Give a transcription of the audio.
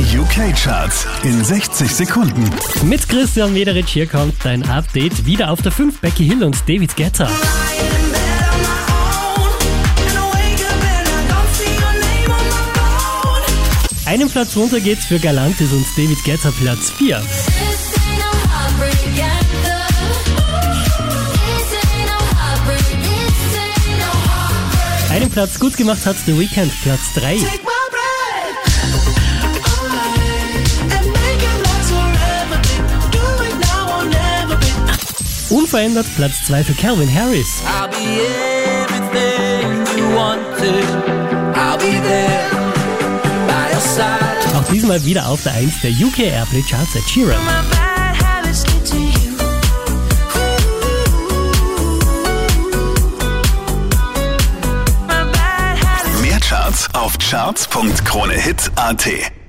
Die UK-Charts in 60 Sekunden. Mit Christian Mederich hier kommt dein Update. Wieder auf der 5 Becky Hill und David Guetta. Einen Platz runter geht's für Galantis und David Guetta Platz 4. Einen Platz gut gemacht hat The Weeknd Platz 3. Unverändert Platz 2 für Calvin Harris. Auch diesmal wieder auf der 1 der UK Airplay Charts at Sheeran. Mehr Charts auf charts.kronehit.at.